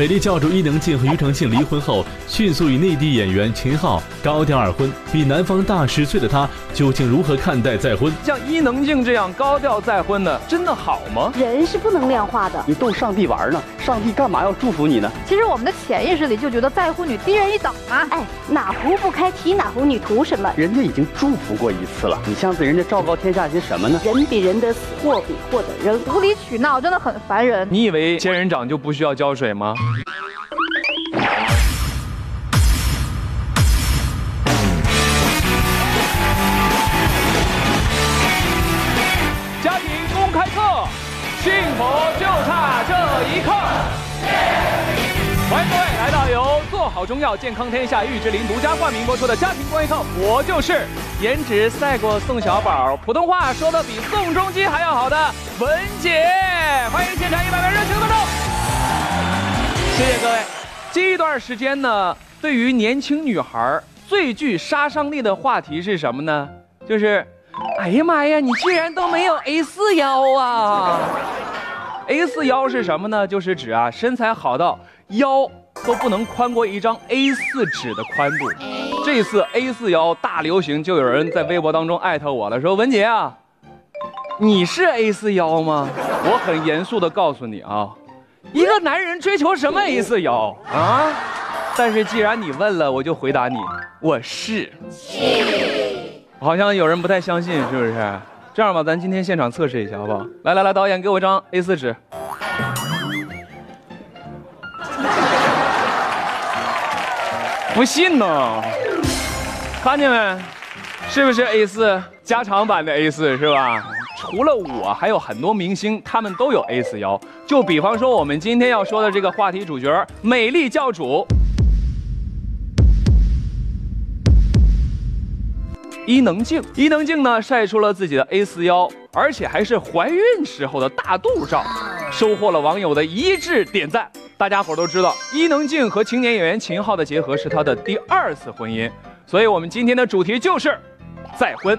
美丽教主伊能静和庾澄庆离婚后，迅速与内地演员秦昊高调二婚。比男方大十岁的她，究竟如何看待再婚？像伊能静这样高调再婚的，真的好吗？人是不能量化的。你逗上帝玩呢？上帝干嘛要祝福你呢？其实我们的潜意识里就觉得再婚女低人一等啊！哎，哪壶不开提哪壶，你图什么？人家已经祝福过一次了，你像对人家昭告天下些什么呢？人比人得死，货比货得扔，无理取闹真的很烦人。你以为仙人掌就不需要浇水吗？家庭公开课，幸福就差这一刻。欢迎各位来到由做好中药健康天下玉之林独家冠名播出的家庭公开课，我就是颜值赛过宋小宝，普通话说的比宋仲基还要好的文姐。欢迎现场，谢谢各位。这一段时间呢，对于年轻女孩最具杀伤力的话题是什么呢？就是。哎呀妈呀！你居然都没有 A 四腰啊！A 四腰是什么呢？就是指啊，身材好到腰都不能宽过一张 A 四纸的宽度。这次 A 四腰大流行，就有人在微博当中艾特我了，说文杰啊，你是 A 四腰吗？我很严肃的告诉你啊，一个男人追求什么 A 四腰啊？但是既然你问了，我就回答你，我是。好像有人不太相信，是不是？这样吧，咱今天现场测试一下，好不好？来来来，导演给我一张 A4 纸。不信呢？看见没？是不是 A4 加长版的 A4 是吧？除了我，还有很多明星，他们都有 A4 腰。就比方说，我们今天要说的这个话题主角——美丽教主。伊能静，伊能静呢晒出了自己的 A 四腰，而且还是怀孕时候的大肚照，收获了网友的一致点赞。大家伙都知道，伊能静和青年演员秦昊的结合是她的第二次婚姻，所以我们今天的主题就是再婚。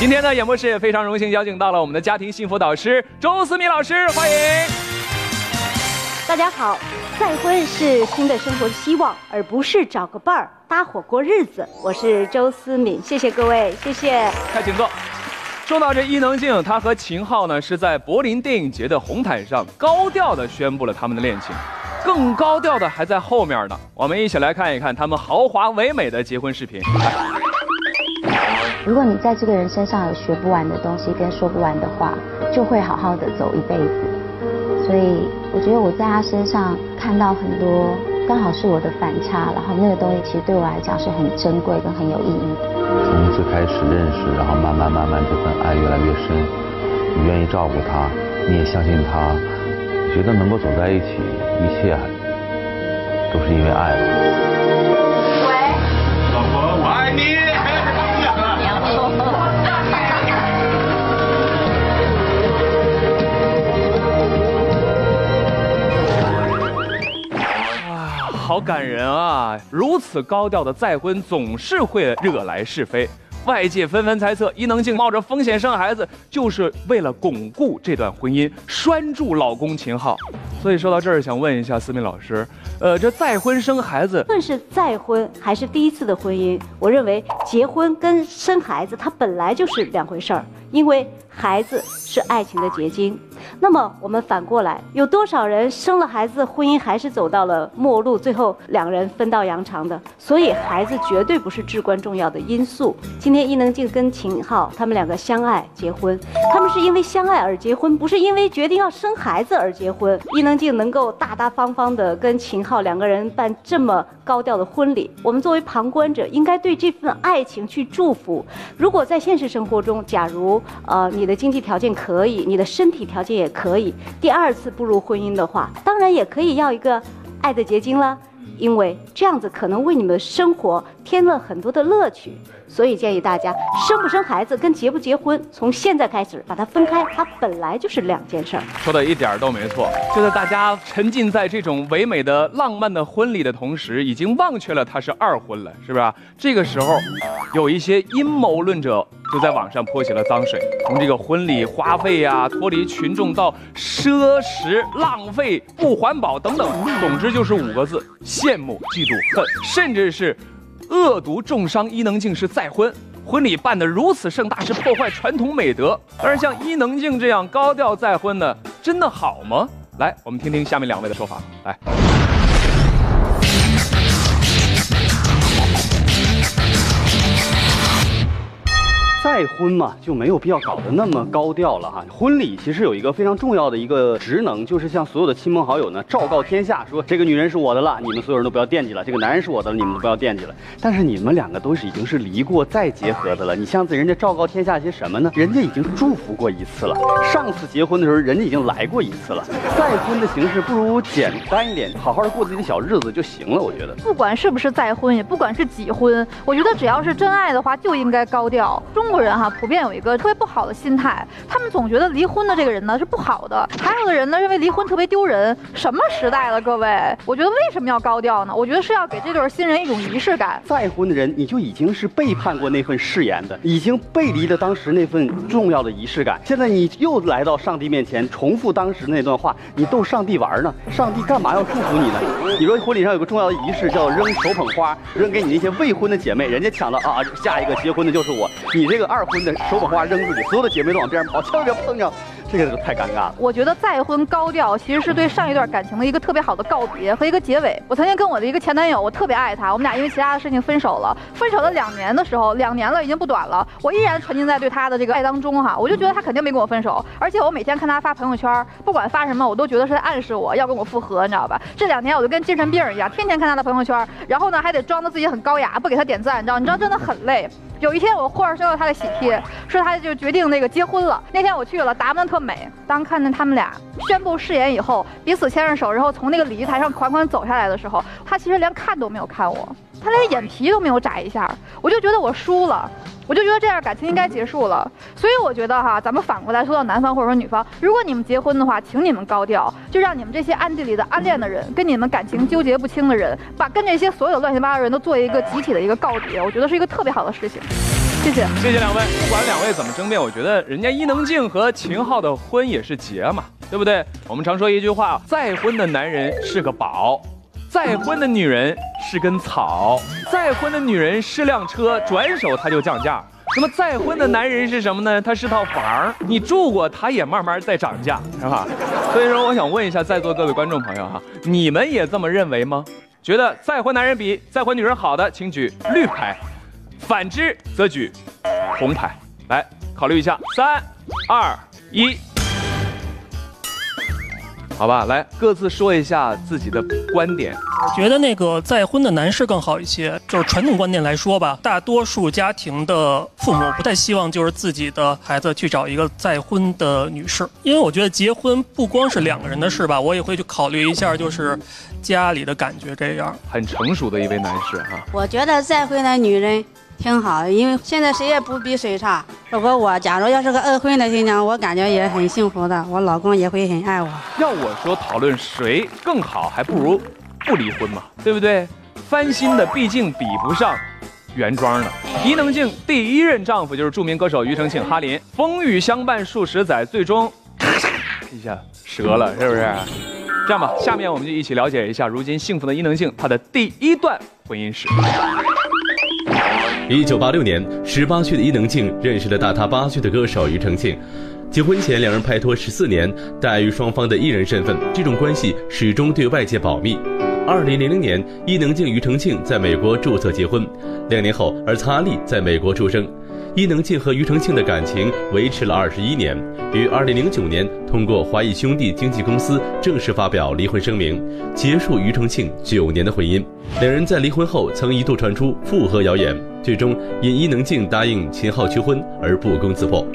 今天呢，演播室也非常荣幸邀请到了我们的家庭幸福导师周思敏老师，欢迎。大家好，再婚是新的生活的希望，而不是找个伴儿搭伙过日子。我是周思敏，谢谢各位，谢谢。快请坐。说到这伊能静，她和秦昊呢是在柏林电影节的红毯上高调的宣布了他们的恋情，更高调的还在后面呢。我们一起来看一看他们豪华唯美的结婚视频。如果你在这个人身上有学不完的东西跟说不完的话，就会好好的走一辈子。所以我觉得我在他身上看到很多，刚好是我的反差，然后那个东西其实对我来讲是很珍贵跟很有意义的。从最开始认识，然后慢慢慢慢这份爱越来越深，你愿意照顾他，你也相信他，觉得能够走在一起，一切都是因为爱。喂，老婆，我爱你。好感人啊！如此高调的再婚，总是会惹来是非。外界纷纷猜测，伊能静冒着风险生孩子，就是为了巩固这段婚姻，拴住老公秦昊。所以说到这儿，想问一下思敏老师，呃，这再婚生孩子，无论是再婚还是第一次的婚姻，我认为结婚跟生孩子它本来就是两回事儿，因为孩子是爱情的结晶。那么我们反过来，有多少人生了孩子，婚姻还是走到了末路，最后两个人分道扬镳的？所以孩子绝对不是至关重要的因素。今天伊能静跟秦昊他们两个相爱结婚，他们是因为相爱而结婚，不是因为决定要生孩子而结婚。伊能静能够大大方方的跟秦昊两个人办这么高调的婚礼，我们作为旁观者应该对这份爱情去祝福。如果在现实生活中，假如呃你的经济条件可以，你的身体条件也可以，第二次步入婚姻的话，当然也可以要一个爱的结晶了，因为这样子可能为你们的生活添了很多的乐趣。所以建议大家，生不生孩子跟结不结婚，从现在开始把它分开，它本来就是两件事儿。说的一点儿都没错，就在大家沉浸在这种唯美的浪漫的婚礼的同时，已经忘却了它是二婚了，是不是？这个时候，有一些阴谋论者就在网上泼起了脏水，从这个婚礼花费呀、脱离群众到奢侈、浪费、不环保等等，总之就是五个字：羡慕、嫉妒、恨，甚至是。恶毒重伤伊能静是再婚，婚礼办得如此盛大是破坏传统美德。但是像伊能静这样高调再婚呢，真的好吗？来，我们听听下面两位的说法。来。再婚嘛，就没有必要搞得那么高调了哈。婚礼其实有一个非常重要的一个职能，就是向所有的亲朋好友呢昭告天下，说这个女人是我的了，你们所有人都不要惦记了；这个男人是我的了，你们都不要惦记了。但是你们两个都是已经是离过再结合的了，你向人家昭告天下些什么呢？人家已经祝福过一次了，上次结婚的时候人家已经来过一次了。再婚的形式不如简单一点，好好的过自己的小日子就行了。我觉得，不管是不是再婚，也不管是几婚，我觉得只要是真爱的话，就应该高调。中国人哈普遍有一个特别不好的心态，他们总觉得离婚的这个人呢是不好的，还有的人呢认为离婚特别丢人。什么时代了，各位？我觉得为什么要高调呢？我觉得是要给这对新人一种仪式感。再婚的人，你就已经是背叛过那份誓言的，已经背离了当时那份重要的仪式感。现在你又来到上帝面前，重复当时那段话，你逗上帝玩呢？上帝干嘛要祝福你呢？你说婚礼上有个重要的仪式叫扔手捧花，扔给你那些未婚的姐妹，人家抢了啊，下一个结婚的就是我，你这。个二二婚的手捧花扔出去，所有的姐妹都往边上跑，千万别碰上。这个就太尴尬了。我觉得再婚高调其实是对上一段感情的一个特别好的告别和一个结尾。我曾经跟我的一个前男友，我特别爱他，我们俩因为其他的事情分手了。分手了两年的时候，两年了已经不短了，我依然沉浸在对他的这个爱当中哈。我就觉得他肯定没跟我分手，而且我每天看他发朋友圈，不管发什么，我都觉得是在暗示我要跟我复合，你知道吧？这两年我就跟精神病一样，天天看他的朋友圈，然后呢还得装的自己很高雅，不给他点赞，你知道？你知道真的很累。有一天我忽然收到他的喜帖，说他就决定那个结婚了。那天我去了，打扮特美。当看见他们俩宣布誓言以后，彼此牵着手，然后从那个礼仪台上款款走下来的时候，他其实连看都没有看我，他连眼皮都没有眨一下。我就觉得我输了，我就觉得这样感情应该结束了。所以我觉得哈，咱们反过来说到男方或者说女方，如果你们结婚的话，请你们高调，就让你们这些暗地里的暗恋的人，跟你们感情纠结不清的人，把跟这些所有乱七八糟的人都做一个集体的一个告别，我觉得是一个特别好的事情。谢谢，谢谢两位。不管两位怎么争辩，我觉得人家伊能静和秦昊的婚也是结嘛，对不对？我们常说一句话，再婚的男人是个宝，再婚的女人是根草，再婚的女人是辆车，转手它就降价。那么再婚的男人是什么呢？他是套房，你住过，他也慢慢在涨价，是吧？所以说，我想问一下在座各位观众朋友哈，你们也这么认为吗？觉得再婚男人比再婚女人好的，请举绿牌。反之则举红牌，来考虑一下，三、二、一，好吧，来各自说一下自己的观点。我觉得那个再婚的男士更好一些，就是传统观念来说吧，大多数家庭的父母不太希望就是自己的孩子去找一个再婚的女士，因为我觉得结婚不光是两个人的事吧，我也会去考虑一下就是家里的感觉这样。很成熟的一位男士哈，我觉得再婚的女人。挺好，因为现在谁也不比谁差。如果我假如要是个二婚的新娘，我感觉也很幸福的，我老公也会很爱我。要我说，讨论谁更好，还不如不离婚嘛，对不对？翻新的毕竟比不上原装的。伊能静第一任丈夫就是著名歌手庾澄庆，哈林风雨相伴数十载，最终 一下折了，是不是？这样吧，下面我们就一起了解一下如今幸福的伊能静她的第一段婚姻史。一九八六年，十八岁的伊能静认识了大她八岁的歌手庾澄庆。结婚前，两人拍拖十四年，但于双方的艺人身份，这种关系始终对外界保密。二零零零年，伊能静、庾澄庆在美国注册结婚。两年后，儿子阿力在美国出生。伊能静和庾澄庆的感情维持了二十一年，于二零零九年通过华谊兄弟经纪公司正式发表离婚声明，结束庾澄庆九年的婚姻。两人在离婚后曾一度传出复合谣言，最终因伊能静答应秦昊求婚而不攻自破。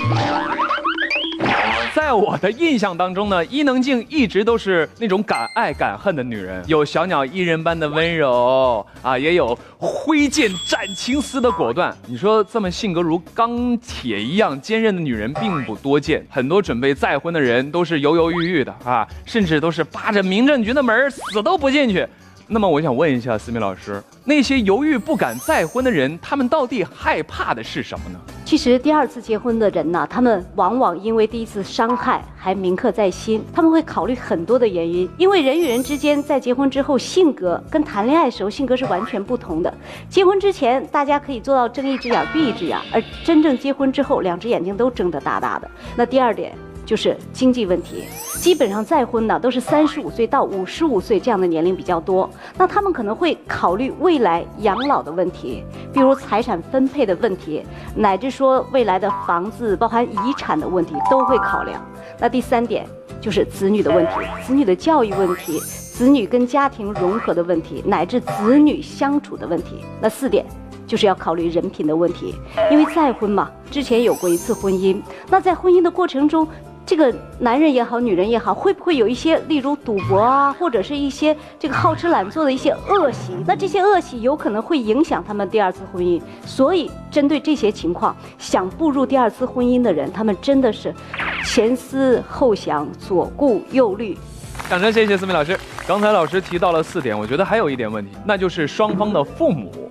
我的印象当中呢，伊能静一直都是那种敢爱敢恨的女人，有小鸟依人般的温柔啊，也有挥剑斩情丝的果断。你说这么性格如钢铁一样坚韧的女人并不多见，很多准备再婚的人都是犹犹豫豫的啊，甚至都是扒着民政局的门死都不进去。那么我想问一下思敏老师，那些犹豫不敢再婚的人，他们到底害怕的是什么呢？其实第二次结婚的人呢，他们往往因为第一次伤害还铭刻在心，他们会考虑很多的原因。因为人与人之间在结婚之后，性格跟谈恋爱时候性格是完全不同的。结婚之前大家可以做到睁一只眼闭一只眼，而真正结婚之后，两只眼睛都睁得大大的。那第二点。就是经济问题，基本上再婚的都是三十五岁到五十五岁这样的年龄比较多。那他们可能会考虑未来养老的问题，比如财产分配的问题，乃至说未来的房子、包含遗产的问题都会考量。那第三点就是子女的问题，子女的教育问题，子女跟家庭融合的问题，乃至子女相处的问题。那四点就是要考虑人品的问题，因为再婚嘛，之前有过一次婚姻，那在婚姻的过程中。这个男人也好，女人也好，会不会有一些，例如赌博啊，或者是一些这个好吃懒做的一些恶习？那这些恶习有可能会影响他们第二次婚姻。所以，针对这些情况，想步入第二次婚姻的人，他们真的是前思后想，左顾右虑。掌声，谢谢思明老师。刚才老师提到了四点，我觉得还有一点问题，那就是双方的父母。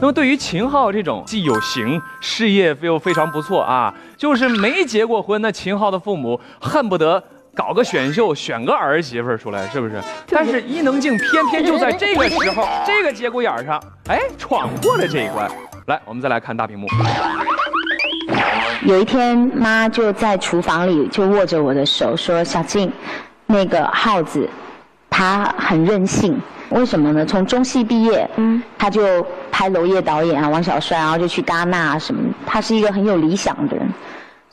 那么对于秦昊这种既有型，事业又非常不错啊，就是没结过婚，那秦昊的父母恨不得搞个选秀，选个儿媳妇出来，是不是？但是伊能静偏偏就在这个时候，这个节骨眼上，哎，闯过了这一关。来，我们再来看大屏幕。有一天，妈就在厨房里就握着我的手说：“小静，那个耗子，他很任性。”为什么呢？从中戏毕业，嗯，他就拍娄烨导演啊，王小帅，然后就去戛纳啊什么。他是一个很有理想的人，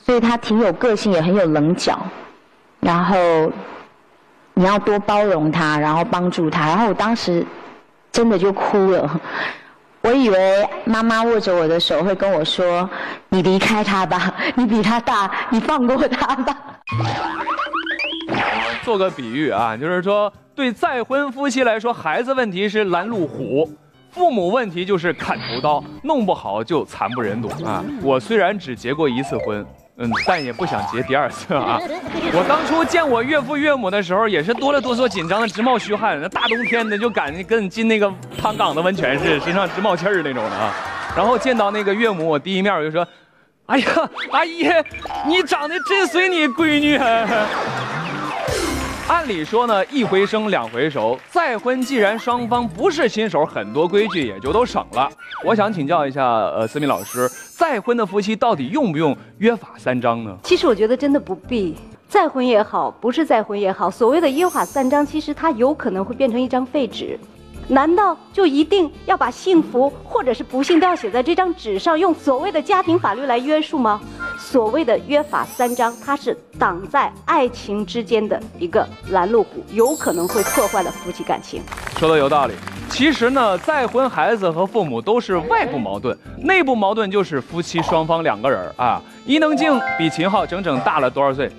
所以他挺有个性，也很有棱角。然后你要多包容他，然后帮助他。然后我当时真的就哭了。我以为妈妈握着我的手会跟我说：“你离开他吧，你比他大，你放过他吧。”做个比喻啊，就是说。对再婚夫妻来说，孩子问题是拦路虎，父母问题就是砍头刀，弄不好就惨不忍睹啊！我虽然只结过一次婚，嗯，但也不想结第二次啊！我当初见我岳父岳母的时候，也是哆了哆嗦、紧张的直冒虚汗，那大冬天的就感觉跟进那个汤岗的温泉似的，身上直冒气儿那种的啊！然后见到那个岳母，我第一面我就说：“哎呀，阿姨，你长得真随你闺女。”按理说呢，一回生两回熟，再婚既然双方不是新手，很多规矩也就都省了。我想请教一下，呃，思敏老师，再婚的夫妻到底用不用约法三章呢？其实我觉得真的不必，再婚也好，不是再婚也好，所谓的约法三章，其实它有可能会变成一张废纸。难道就一定要把幸福或者是不幸都要写在这张纸上，用所谓的家庭法律来约束吗？所谓的约法三章，它是挡在爱情之间的一个拦路虎，有可能会破坏了夫妻感情。说的有道理。其实呢，再婚孩子和父母都是外部矛盾，内部矛盾就是夫妻双方两个人啊。伊能静比秦昊整整大了多少岁？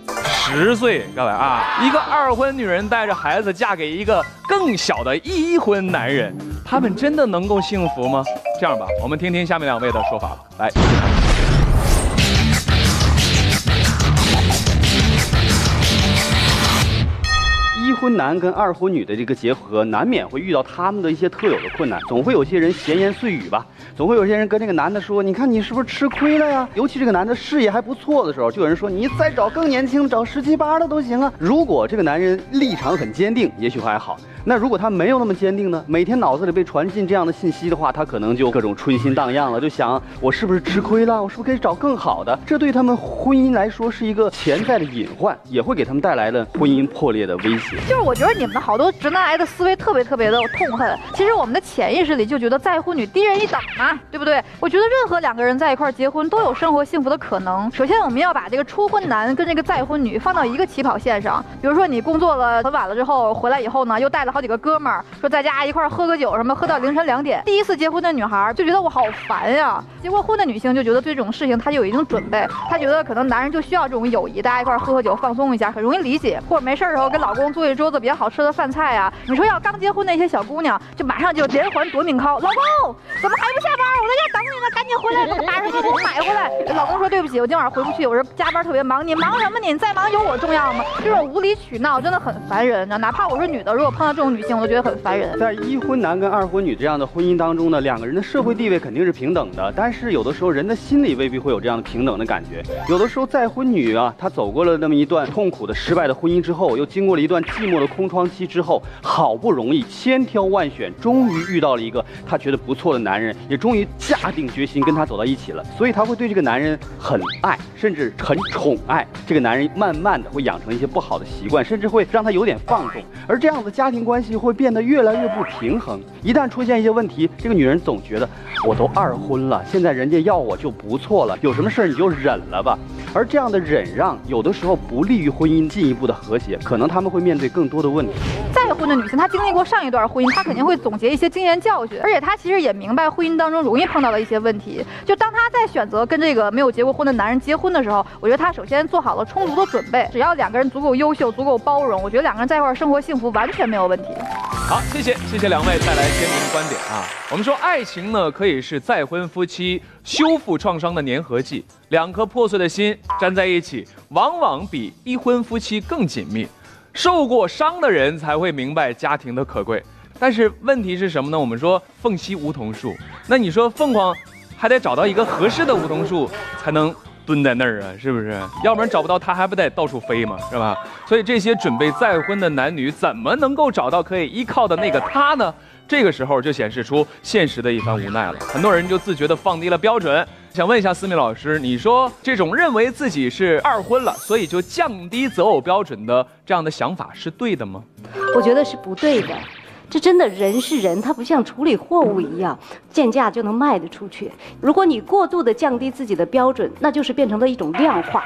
十岁，各位啊，一个二婚女人带着孩子嫁给一个更小的一婚男人，他们真的能够幸福吗？这样吧，我们听听下面两位的说法吧。来，一婚男跟二婚女的这个结合，难免会遇到他们的一些特有的困难，总会有些人闲言碎语吧。总会有些人跟这个男的说：“你看你是不是吃亏了呀？”尤其这个男的事业还不错的时候，就有人说：“你再找更年轻，找十七八的都行啊。”如果这个男人立场很坚定，也许还好。那如果他没有那么坚定呢？每天脑子里被传进这样的信息的话，他可能就各种春心荡漾了，就想我是不是吃亏了？我是不是可以找更好的？这对他们婚姻来说是一个潜在的隐患，也会给他们带来了婚姻破裂的威胁。就是我觉得你们好多直男癌的思维特别特别的痛恨。其实我们的潜意识里就觉得再婚女低人一等嘛，对不对？我觉得任何两个人在一块结婚都有生活幸福的可能。首先我们要把这个初婚男跟这个再婚女放到一个起跑线上。比如说你工作了很晚了之后回来以后呢，又带了。好几个哥们儿，说在家一块儿喝个酒，什么喝到凌晨两点。第一次结婚的女孩就觉得我好烦呀，结过婚的女性就觉得对这种事情她就有一定准备，她觉得可能男人就需要这种友谊，大家一块儿喝喝酒放松一下，很容易理解。或者没事儿的时候跟老公做一桌子比较好吃的饭菜啊。你说要刚结婚那些小姑娘，就马上就连环夺命 call，老公怎么还不下班？我在家等你呢，赶紧回来，给我把什么给我买回来。老公说对不起，我今晚回不去，我说加班特别忙。你忙什么？你再忙有我重要吗？这种无理取闹真的很烦人，哪怕我是女的，如果碰到这种女性，我都觉得很烦人。在一婚男跟二婚女这样的婚姻当中呢，两个人的社会地位肯定是平等的，但是有的时候人的心里未必会有这样的平等的感觉。有的时候再婚女啊，她走过了那么一段痛苦的失败的婚姻之后，又经过了一段寂寞的空窗期之后，好不容易千挑万选，终于遇到了一个她觉得不错的男人，也终于下定决心跟他走到一起了，所以她会对这个男人很爱，甚至很宠爱。这个男人慢慢的会养成一些不好的习惯，甚至会让他有点放纵，而这样的家庭关系会变得越来越不平衡。一旦出现一些问题，这个女人总觉得我都二婚了，现在人家要我就不错了，有什么事儿你就忍了吧。而这样的忍让，有的时候不利于婚姻进一步的和谐，可能他们会面对更多的问题。的女性，她经历过上一段婚姻，她肯定会总结一些经验教训，而且她其实也明白婚姻当中容易碰到的一些问题。就当她在选择跟这个没有结过婚的男人结婚的时候，我觉得她首先做好了充足的准备，只要两个人足够优秀、足够包容，我觉得两个人在一块生活幸福完全没有问题。好，谢谢谢谢两位带来鲜明的观点啊。我们说爱情呢，可以是再婚夫妻修复创伤的粘合剂，两颗破碎的心粘在一起，往往比一婚夫妻更紧密。受过伤的人才会明白家庭的可贵。但是问题是什么呢？我们说凤栖梧桐树，那你说凤凰还得找到一个合适的梧桐树才能蹲在那儿啊，是不是？要不然找不到它还不得到处飞嘛，是吧？所以这些准备再婚的男女怎么能够找到可以依靠的那个他呢？这个时候就显示出现实的一番无奈了。很多人就自觉地放低了标准。想问一下思敏老师，你说这种认为自己是二婚了，所以就降低择偶标准的这样的想法是对的吗？我觉得是不对的。这真的人是人，他不像处理货物一样，见价就能卖得出去。如果你过度的降低自己的标准，那就是变成了一种量化。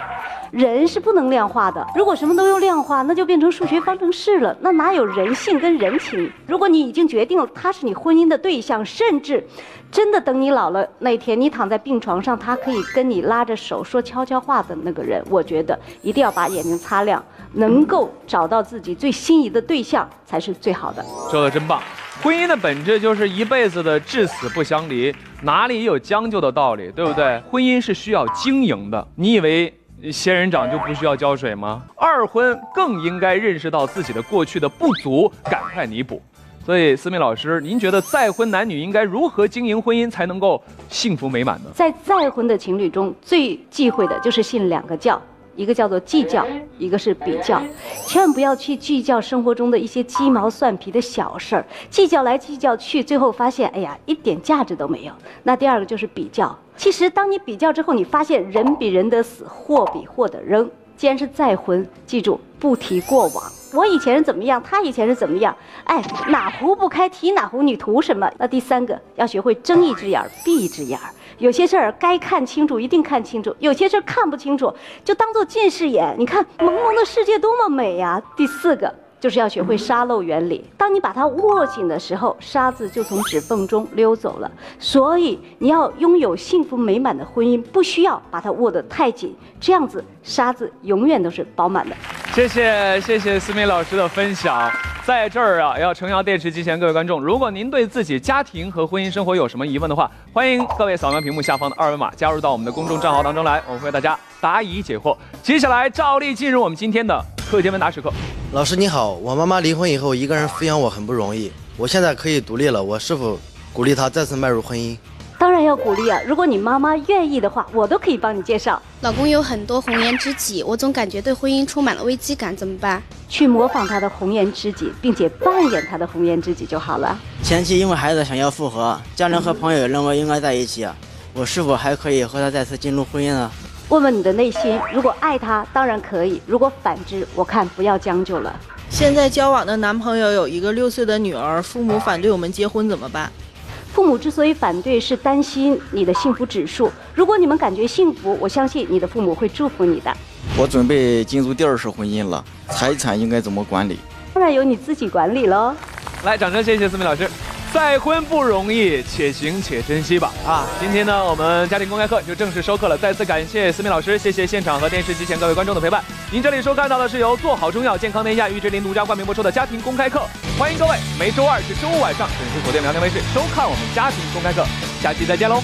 人是不能量化的，如果什么都用量化，那就变成数学方程式了，那哪有人性跟人情？如果你已经决定了他是你婚姻的对象，甚至真的等你老了那天，你躺在病床上，他可以跟你拉着手说悄悄话的那个人，我觉得一定要把眼睛擦亮，能够找到自己最心仪的对象才是最好的。说的真棒，婚姻的本质就是一辈子的至死不相离，哪里有将就的道理，对不对？婚姻是需要经营的，你以为？仙人掌就不需要浇水吗？二婚更应该认识到自己的过去的不足，赶快弥补。所以，思敏老师，您觉得再婚男女应该如何经营婚姻才能够幸福美满呢？在再婚的情侣中最忌讳的就是信两个教。一个叫做计较，一个是比较，千万不要去计较生活中的一些鸡毛蒜皮的小事儿，计较来计较去，最后发现，哎呀，一点价值都没有。那第二个就是比较，其实当你比较之后，你发现人比人的死，货比货的扔。既然是再婚，记住不提过往。我以前是怎么样，他以前是怎么样？哎，哪壶不开提哪壶，你图什么？那第三个要学会睁一只眼闭一只眼。有些事儿该看清楚，一定看清楚；有些事儿看不清楚，就当做近视眼。你看朦胧的世界多么美呀！第四个。就是要学会沙漏原理。当你把它握紧的时候，沙子就从指缝中溜走了。所以你要拥有幸福美满的婚姻，不需要把它握得太紧，这样子沙子永远都是饱满的。谢谢谢谢思敏老师的分享。在这儿啊，要诚邀电视机前各位观众，如果您对自己家庭和婚姻生活有什么疑问的话，欢迎各位扫描屏幕下方的二维码，加入到我们的公众账号当中来，我们会为大家答疑解惑。接下来照例进入我们今天的。课间问答时刻，老师你好，我妈妈离婚以后一个人抚养我很不容易，我现在可以独立了，我是否鼓励她再次迈入婚姻？当然要鼓励啊！如果你妈妈愿意的话，我都可以帮你介绍。老公有很多红颜知己，我总感觉对婚姻充满了危机感，怎么办？去模仿他的红颜知己，并且扮演他的红颜知己就好了。前妻因为孩子想要复合，家人和朋友也认为应该在一起，我是否还可以和他再次进入婚姻呢？问问你的内心，如果爱他，当然可以；如果反之，我看不要将就了。现在交往的男朋友有一个六岁的女儿，父母反对我们结婚怎么办？父母之所以反对，是担心你的幸福指数。如果你们感觉幸福，我相信你的父母会祝福你的。我准备进入第二次婚姻了，财产应该怎么管理？当然由你自己管理喽。来，掌声谢谢思敏老师。再婚不容易，且行且珍惜吧。啊，今天呢，我们家庭公开课就正式收课了。再次感谢思明老师，谢谢现场和电视机前各位观众的陪伴。您这里收看到的是由做好中药健康天下玉芝林独家冠名播出的家庭公开课，欢迎各位每周二至周五晚上准时锁定辽宁卫视收看我们家庭公开课。下期再见喽。